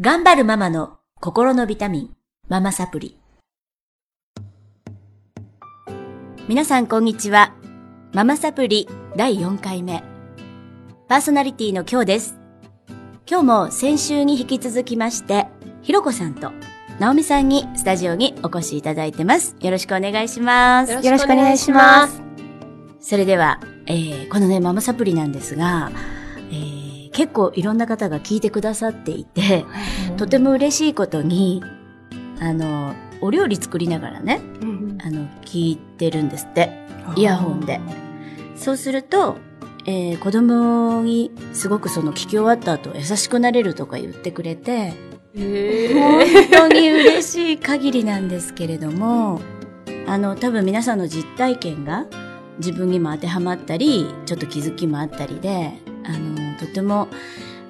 頑張るママの心のビタミン、ママサプリ。皆さんこんにちは。ママサプリ第4回目。パーソナリティの今日です。今日も先週に引き続きまして、ひろこさんと直美さんにスタジオにお越しいただいてます。よろしくお願いします。よろしくお願いします。それでは、えーこのね、ママサプリなんですが、えー結構いろんな方が聞いてくださっていて、とても嬉しいことに、あの、お料理作りながらね、うんあの、聞いてるんですって。イヤホンで。そうすると、えー子供にすごくその聞き終わった後優しくなれるとか言ってくれて、本当に嬉しい限りなんですけれども、あの、多分皆さんの実体験が自分にも当てはまったり、ちょっと気づきもあったりで、あの、とても、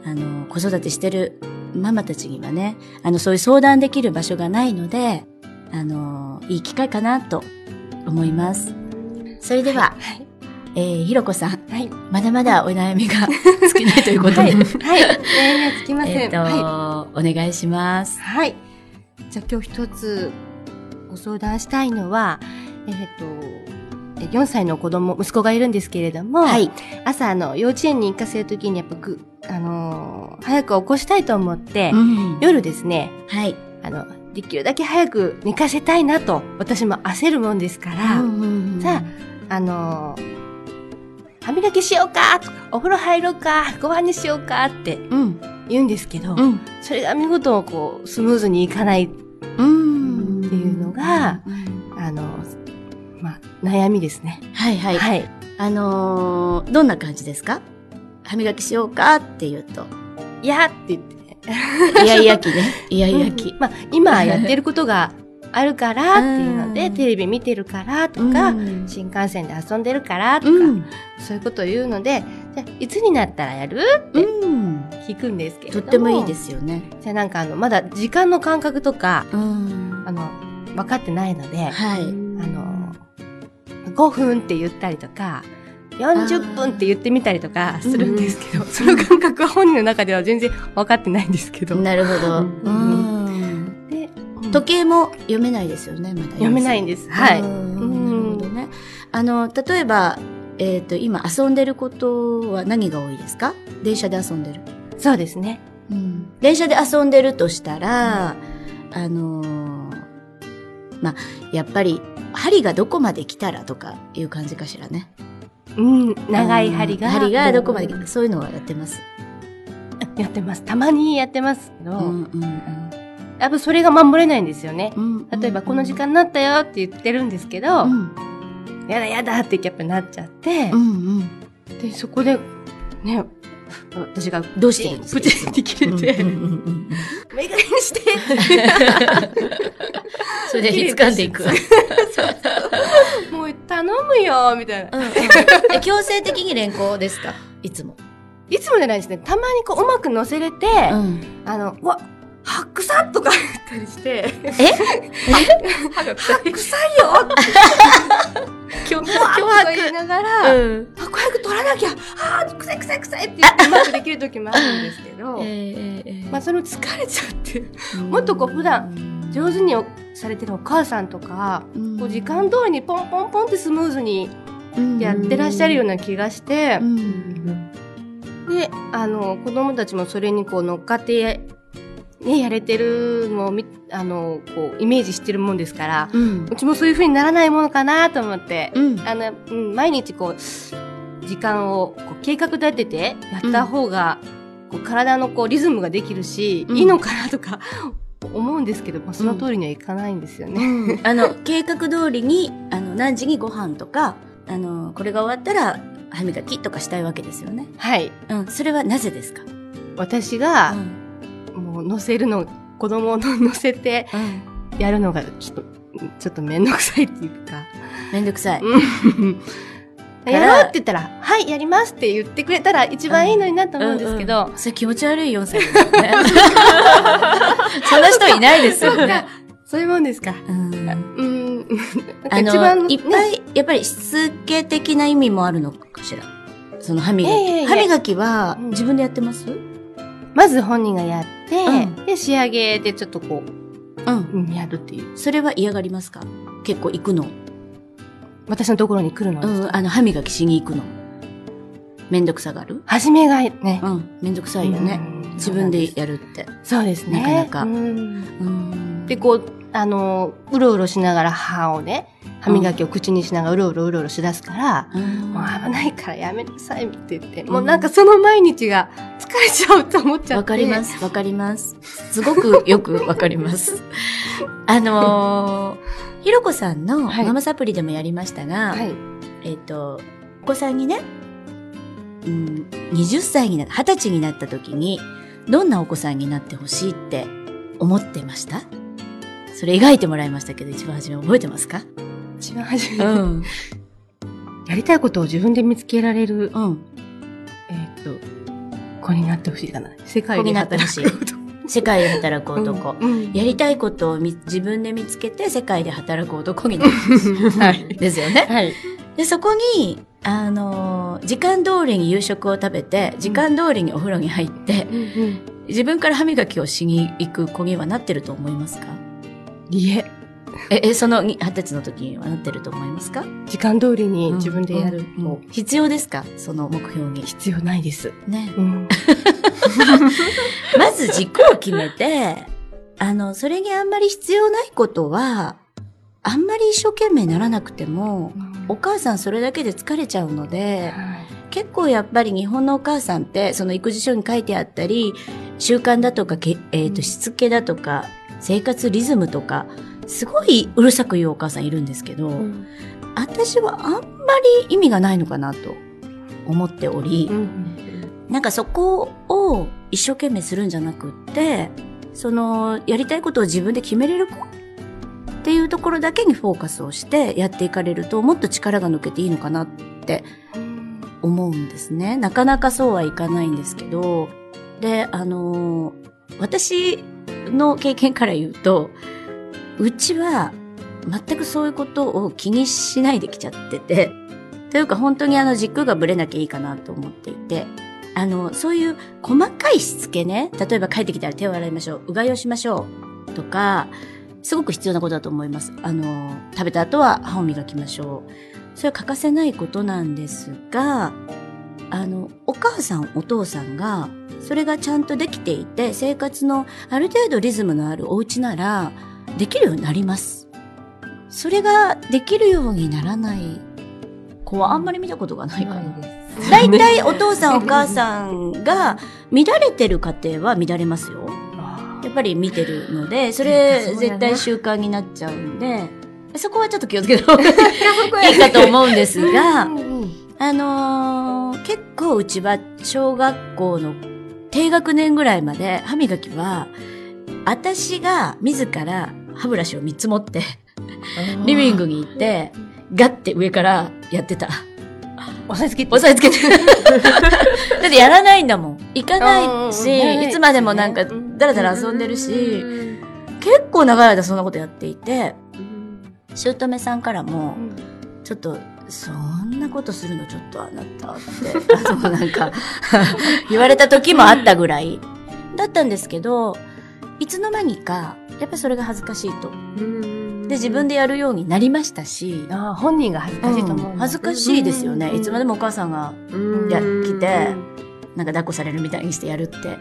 あの、子育てしてるママたちにはね、あの、そういう相談できる場所がないので、あの、いい機会かなと思います。それでは、はい。えーひろこさん、はい。まだまだお悩みが 尽きないということで、はい。はい。悩みはつきません。えっと、はお願いしますい。。はい。じゃあ今日一つご相談したいのは、えっ、と、4歳の子供、息子がいるんですけれども、はい。朝、あの、幼稚園に行かせるときにやっぱぐ、あのー早く起こしたいと思って、うん夜ですね、はい。あの、できるだけ早く寝かせたいなと、私も焦るもんですから、さあのー歯磨きしようかとか、お風呂入ろうか、ご飯にしようかってうん。言うんですけど、うん。それが見事こう、スムーズにいかない、うん。っていうのがあの、まあ、悩みですね。はいはい。はい。あのーどんな感じですか？歯磨きしようかって言うと。いやって言って。イヤイヤ期ね。イヤイヤ期。まあ、今やってることがあるからっていうので、うんテレビ見てるからとか、うん新幹線で遊んでるからとか、うん。そういうことを言うので、じゃあいつになったらやる？ってうん。聞くんですけれども。とってもいいですよね。じゃあなんかあの、まだ時間の感覚とか、うん。あの、分かってないので、はい。あの、5分って言ったりとか、40分って言ってみたりとかするんですけど、その感覚は本人の中では全然分かってないんですけど。なるほど。ううん。で、時計も読めないですよね、まだ。読めないんです。はい。うんなるほどね。あの、例えば、えっ、と、今遊んでることは何が多いですか？電車で遊んでる。そうですね。うん。電車で遊んでるとしたら、あのーまあ、やっぱり、針がどこまで来たらとかいう感じかしらね。うん、長い針が。うん針がどこまで来たら、そういうのはやってます。やってます。たまにやってますけど、うんうんやっぱそれが守れないんですよね。うん。例えば、この時間になったよって言ってるんですけど、うん。やだやだってやっぱなっちゃってう、んうん。で、そこで、ね、私が、どうしてるんですか？プチって切れて、うんうんうんうん メガネにしてそれで掴んでいく。もう頼むよみたいな。うんうんえ強制的に連行ですか？いつも。いつもじゃないですね。たまにこう、うまく乗せれて、ん。あの、うわ、白さとか言ったりして、え？歯が臭い。臭いよ強うわとか言いながら、うん。あ、早く取らなきゃあー、臭い臭い臭いって言ってうまくできる時もあるんですけど、まあ、その疲れちゃって、もっとこう普段上手にされてるお母さんとか、こう時間通りにポンポンポンってスムーズにやってらっしゃるような気がして、で、あの、子供たちもそれにこう乗っかって、ね、やれてるのをみ、あの、こう、イメージしてるもんですから、うん。うちもそういう風にならないものかなと思って、うん。あの、うん、毎日こう、時間をこう計画立ててやった方が、こう体のこうリズムができるし、うん。いいのかなとか思うんですけど、まあ、その通りにはいかないんですよね。あの計画通りにあの何時にご飯とかあのこれが終わったら歯磨きとかしたいわけですよね。はい。うん、それはなぜですか？私が、もう乗せるの、子供を 乗せてうん、やるのがちょっと、ちょっとめんどくさいっていうか、めんどくさい。やろうって言ったら、はい、やりますって言ってくれたら一番いいのになと思うんですけど、うんうんそれ気持ち悪い4歳ですよね。そんな人いないですよね。そういうもんですか。うん。あ一番、の、いっぱい、やっぱりしつけ的な意味もあるのかしら？その歯磨き。歯磨きはうん。自分でやってます、まず本人がやって、うん、で、仕上げでちょっとこう、うん、やるっていう。それは嫌がりますか？結構行くの？私のところに来るのうん、あの、歯磨きしに行くの。めんどくさがる？初めがね。うん、めんどくさいよね。自分でやるって。そうですね。なかなか。うん。で、こう、あの、うろうろしながら歯をね、歯磨きを口にしながらうろうろうろうろしだすから、うん、もう危ないからやめなさいって言って、うん、もうなんかその毎日が疲れちゃうと思っちゃって。わかります、わかります。すごくよくわかります。あのー、ひろこさんのママサプリでもやりましたが、はい、えっ、ー、と、お子さんにね、うん、20歳になった、20歳になった時に、どんなお子さんになってほしいって思ってました？それ描いてもらいましたけど、一番初め覚えてますか？一番初め、うん、やりたいことを自分で見つけられる、うん、えっ、と、子になってほしいかな。世界で働く世界で働く男、うんうん、やりたいことを自分で見つけて世界で働く男になる。はい。ですよね。はい。で、そこに、あのー、時間通りに夕食を食べて、時間通りにお風呂に入って、うんうん、自分から歯磨きをしに行く子にはなってると思いますか？いえ。え、え、その二十歳の時にはなってると思いますか？時間通りに自分でやる、うん。うん、必要ですか？その目標に。必要ないです。ね。うん、まず軸を決めて、あの、それにあんまり必要ないことは、あんまり一生懸命ならなくても、うん、お母さんそれだけで疲れちゃうので、はい、結構やっぱり日本のお母さんって、その育児書に書いてあったり、習慣だとか、えっ、ー、と、しつけだとか、生活リズムとか、すごいうるさく言うお母さんいるんですけど、うん、私はあんまり意味がないのかなと思っており、うん、なんかそこを一生懸命するんじゃなくって、その、やりたいことを自分で決めれる子っていうところだけにフォーカスをしてやっていかれると、もっと力が抜けていいのかなって思うんですね。なかなかそうはいかないんですけど、で、あの私の経験から言うと、うちは全くそういうことを気にしないできちゃってて、というか本当にあの軸がぶれなきゃいいかなと思っていて、あの、そういう細かいしつけね、例えば帰ってきたら手を洗いましょう、うがいをしましょうとか、すごく必要なことだと思います。あの、食べた後は歯を磨きましょう。それは欠かせないことなんですが、あの、お母さん、お父さんが、それがちゃんとできていて、生活のある程度リズムのあるお家なら、できるようになります。それができるようにならない。子はあんまり見たことがないかな。大体 お父さんお母さんが乱れてる家庭は乱れますよ。やっぱり見てるので、それ絶対習慣になっちゃうんで、そこはちょっと気をつけた方が いいかと思うんですが、あのー、結構うちは小学校の低学年ぐらいまで歯磨きは、私が自ら歯ブラシを3つ持って、リビングに行って、ガッて上からやってた。押さえつけて。押さえつけて。だってやらないんだもん。行かないし、いつまでもなんか、だらだら遊んでるし、結構長い間そんなことやっていて、姑さんからも、ちょっと、そんなことするのちょっとあなたって、なんか 言われた時もあったぐらいだったんですけど、いつの間にか、やっぱりそれが恥ずかしいと。で、自分でやるようになりましたし。ああ、本人が恥ずかしいと思う、うん、恥ずかしいですよね。いつまでもお母さんが、や、来て、なんか抱っこされるみたいにしてやるって。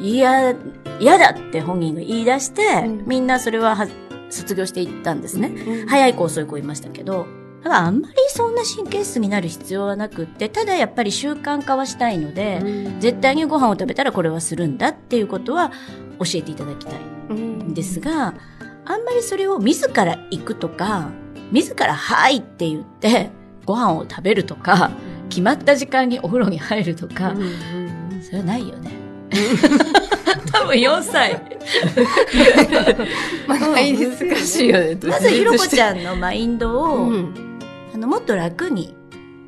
嫌、嫌だって本人が言い出して、みんなそれはは卒業していったんですね。早い子遅い子いましたけど。だからあんまりそんな神経質になる必要はなくって、ただやっぱり習慣化はしたいので、絶対にご飯を食べたらこれはするんだっていうことは教えていただきたいんですが、あんまりそれを自ら行くとか、自らはいって言ってご飯を食べるとか、決まった時間にお風呂に入るとか、それはないよね。多分4歳。まあ、難しいよね。まず、ひろこちゃんのマインドを、うんあの、もっと楽に、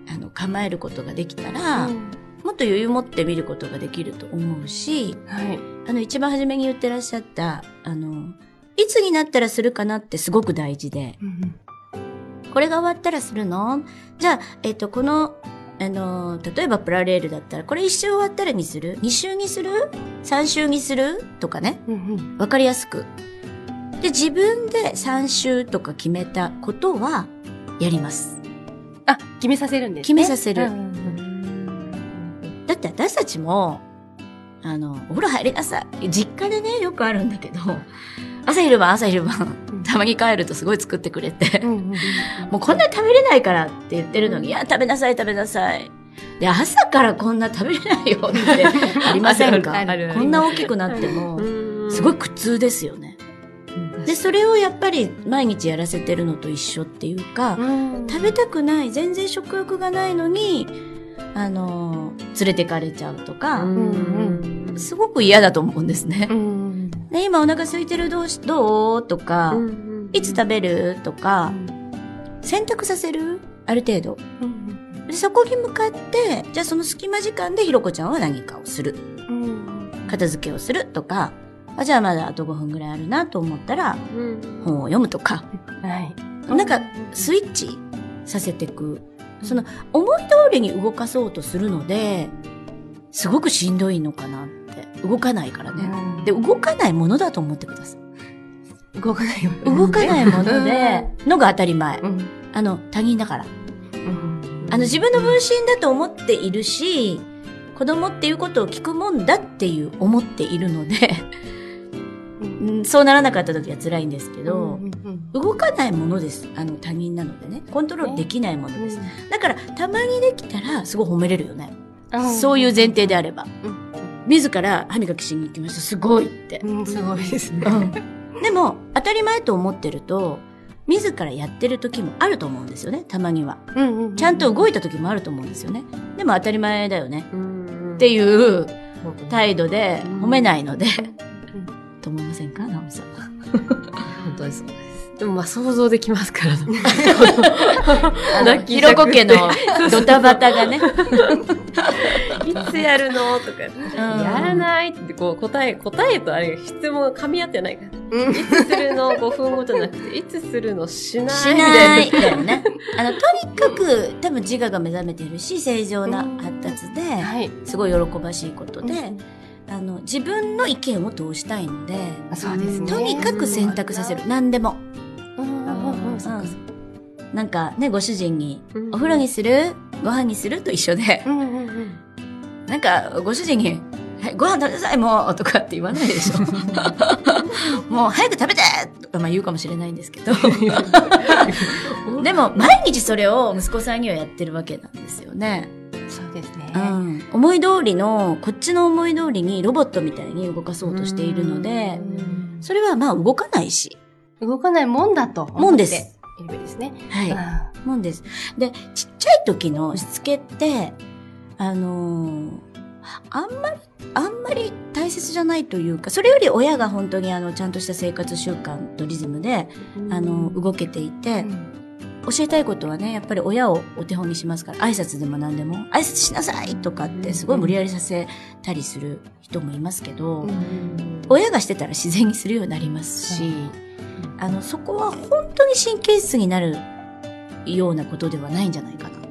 あの、構えることができたら、うん、もっと余裕持って見ることができると思うし、はい、あの、一番初めに言ってらっしゃった、あの、いつになったらするかなってすごく大事で、うん、これが終わったらするの？じゃあ、えっ、ー、と、このあの、例えばプラレールだったら、これ一周終わったらにする ?2 周にする ?3 周にする？とかね。わ、うんうん、かりやすく。で、自分で3周とか決めたことは、やります。あ、決めさせるんですね。決めさせる。うんうん、だって私たちも、あの、お風呂入りなさい。実家でね、よくあるんだけど、朝昼晩朝昼晩、たまに帰るとすごい作ってくれて、もうこんなに食べれないからって言ってるのに、いや、食べなさい食べなさい。で、朝からこんな食べれないよって ありませんか？こんな大きくなっても、すごい苦痛ですよね。で、それをやっぱり毎日やらせてるのと一緒っていうか、食べたくない、全然食欲がないのに、あの、連れてかれちゃうとか、すごく嫌だと思うんですね。で、今お腹空いてる？どうし、どう？とか、いつ食べる？とか、選択させる？ある程度。でそこに向かって、じゃあその隙間時間でひろこちゃんは何かをする。片付けをする？とか、あじゃあまだあと5分ぐらいあるなと思ったら、本を読むとか、はい、なんかスイッチさせていく。その思い通りに動かそうとするので、すごくしんどいのかなって。動かないからね。で、動かないものだと思ってください。動かないもの。動かないもので、のが当たり前。あの、他人だから。あの、自分の分身だと思っているし、子供っていうことを聞くもんだっていう思っているのでそうならなかった時は辛いんですけど、動かないものです。あの他人なのでね。コントロールできないものです。だから、たまにできたらすごい褒めれるよね。そういう前提であれば。自ら歯磨きしに行きました。すごいって。すごいですね。でも、当たり前と思ってると、自らやってる時もあると思うんですよね、たまには。ちゃんと動いた時もあると思うんですよね。でも当たり前だよね。っていう態度で褒めないので、と思いませんか、直美さんは。本当です。でもまあ想像できますからね。ひろこ家の ドタバタがね。いつやるの？とか、やらないってこう答え、答えとあれ質問が噛み合ってないから。いつするの ?5 分後じゃなくて、いつするの？しないしないだよね。あの、とにかく多分自我が目覚めてるし、正常な発達で、すごい喜ばしいことで、あの、自分の意見を通したいので、そうですね。とにかく選択させる。何でも。なんかね、ご主人に、お風呂にする？ご飯にする？と一緒で、なんか、ご主人に、ご飯食べなさいもうとかって言わないでしょ。もう早く食べてとかまあ言うかもしれないんですけど。でも、毎日それを息子さんにはやってるわけなんですよね。そうですね。うん。思い通りの、こっちの思い通りにロボットみたいに動かそうとしているので、それはまあ動かないし。動かないもんだと。もんです。いるですね。はい。もんです。で、ちっちゃい時のしつけって、あのー、あんまり、あんまり大切じゃないというか、それより親が本当にあの、ちゃんとした生活習慣とリズムで、あの、動けていて、教えたいことはね、やっぱり親をお手本にしますから、挨拶でも何でも、挨拶しなさいとかってすごい無理やりさせたりする人もいますけど、親がしてたら自然にするようになりますし、あの、そこは本当に神経質になるようなことではないんじゃないかなと。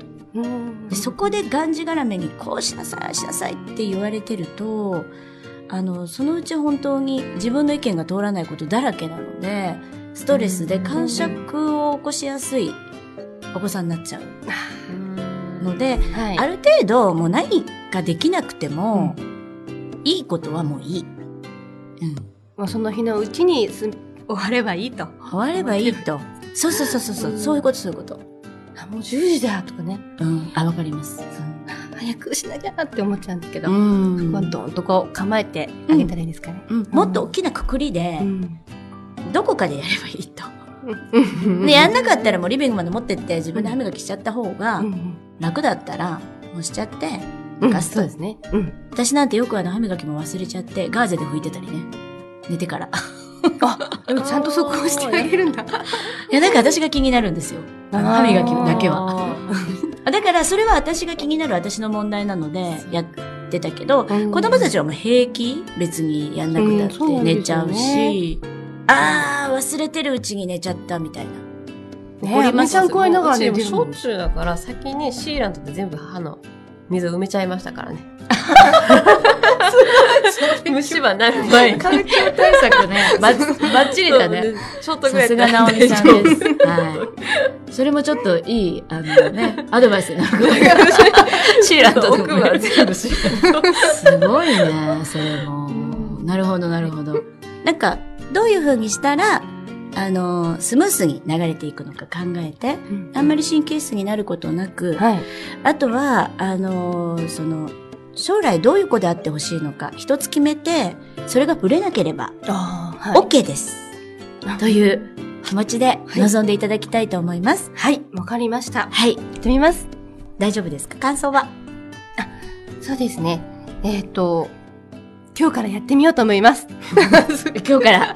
でそこでがんじがらめにこうしなさい、しなさいって言われてると、あの、そのうち本当に自分の意見が通らないことだらけなので、ストレスで感触を起こしやすいお子さんになっちゃう。ので、はい、ある程度もう何かできなくても、うん、いいことはもういい。うん。もうその日のうちに終わればいいと。終わればいいと。そうそうそうそう、うん、そういうことそういうこと。あ、もう10時だとかね。うん。あ、わかります。早くしなきゃって思っちゃうんだけど、うん。どんとこう構えてあげたらいいですかね。うん。もっと大きなくくりで、どこかでやればいいと。で、やんなかったらもうリビングまで持ってって自分で歯磨きしちゃった方が楽だったら、もうしちゃって、寝かすと。そうですね。うん。私なんてよくあの歯磨きも忘れちゃって、ガーゼで拭いてたりね。寝てから。あ、でもちゃんとそこをしてあげるんだ。いや、なんか私が気になるんですよ。歯磨きだけは。だからそれは私が気になる私の問題なので、やってたけど、子供たちはもう平気？別にやんなくたって寝ちゃうし、ああ、忘れてるうちに寝ちゃったみたいな。怒りますちゃん怖いながらね、しょっちゅうだから、先にシーラントで全部歯の水を埋めちゃいましたからね。虫歯なる前に。環境対策ね、ばっちりだね。ちょっとぐらい。さすが直美さんです。はい。それもちょっといい、あのね、アドバイスになるシーラント奥歯全部シーラント。すごいね、それも。なるほど、なるほど。なんか、どういうふうにしたら、あの、スムースに流れていくのか考えて、うん、あんまり神経質になることなく、はい、あとは、あの、その、将来どういう子であってほしいのか、一つ決めて、それがぶれなければ、はい、OK です。という気持ちで臨んでいただきたいと思います。はい、わ、はい、かりました。はい。行ってみます。大丈夫ですか？感想は？あ、そうですね。えっ、ー、と、今日からやってみようと思います。今日から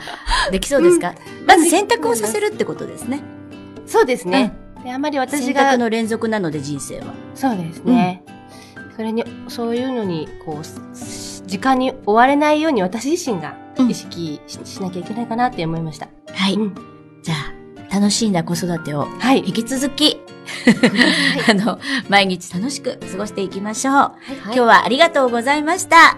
できそうですか、うん、まず選択をさせるってことですね。そうですね。うん、であまり私が。選択の連続なので人生は。そうですね。うん、それに、そういうのに、こう、時間に追われないように私自身が意識し,、なきゃいけないかなって思いました。はい。じゃあ、楽しんだ子育てを、はい。引き続き、あの、毎日楽しく過ごしていきましょう。はい、今日はありがとうございました。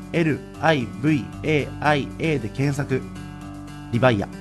LIVAIA で検索。リバイア。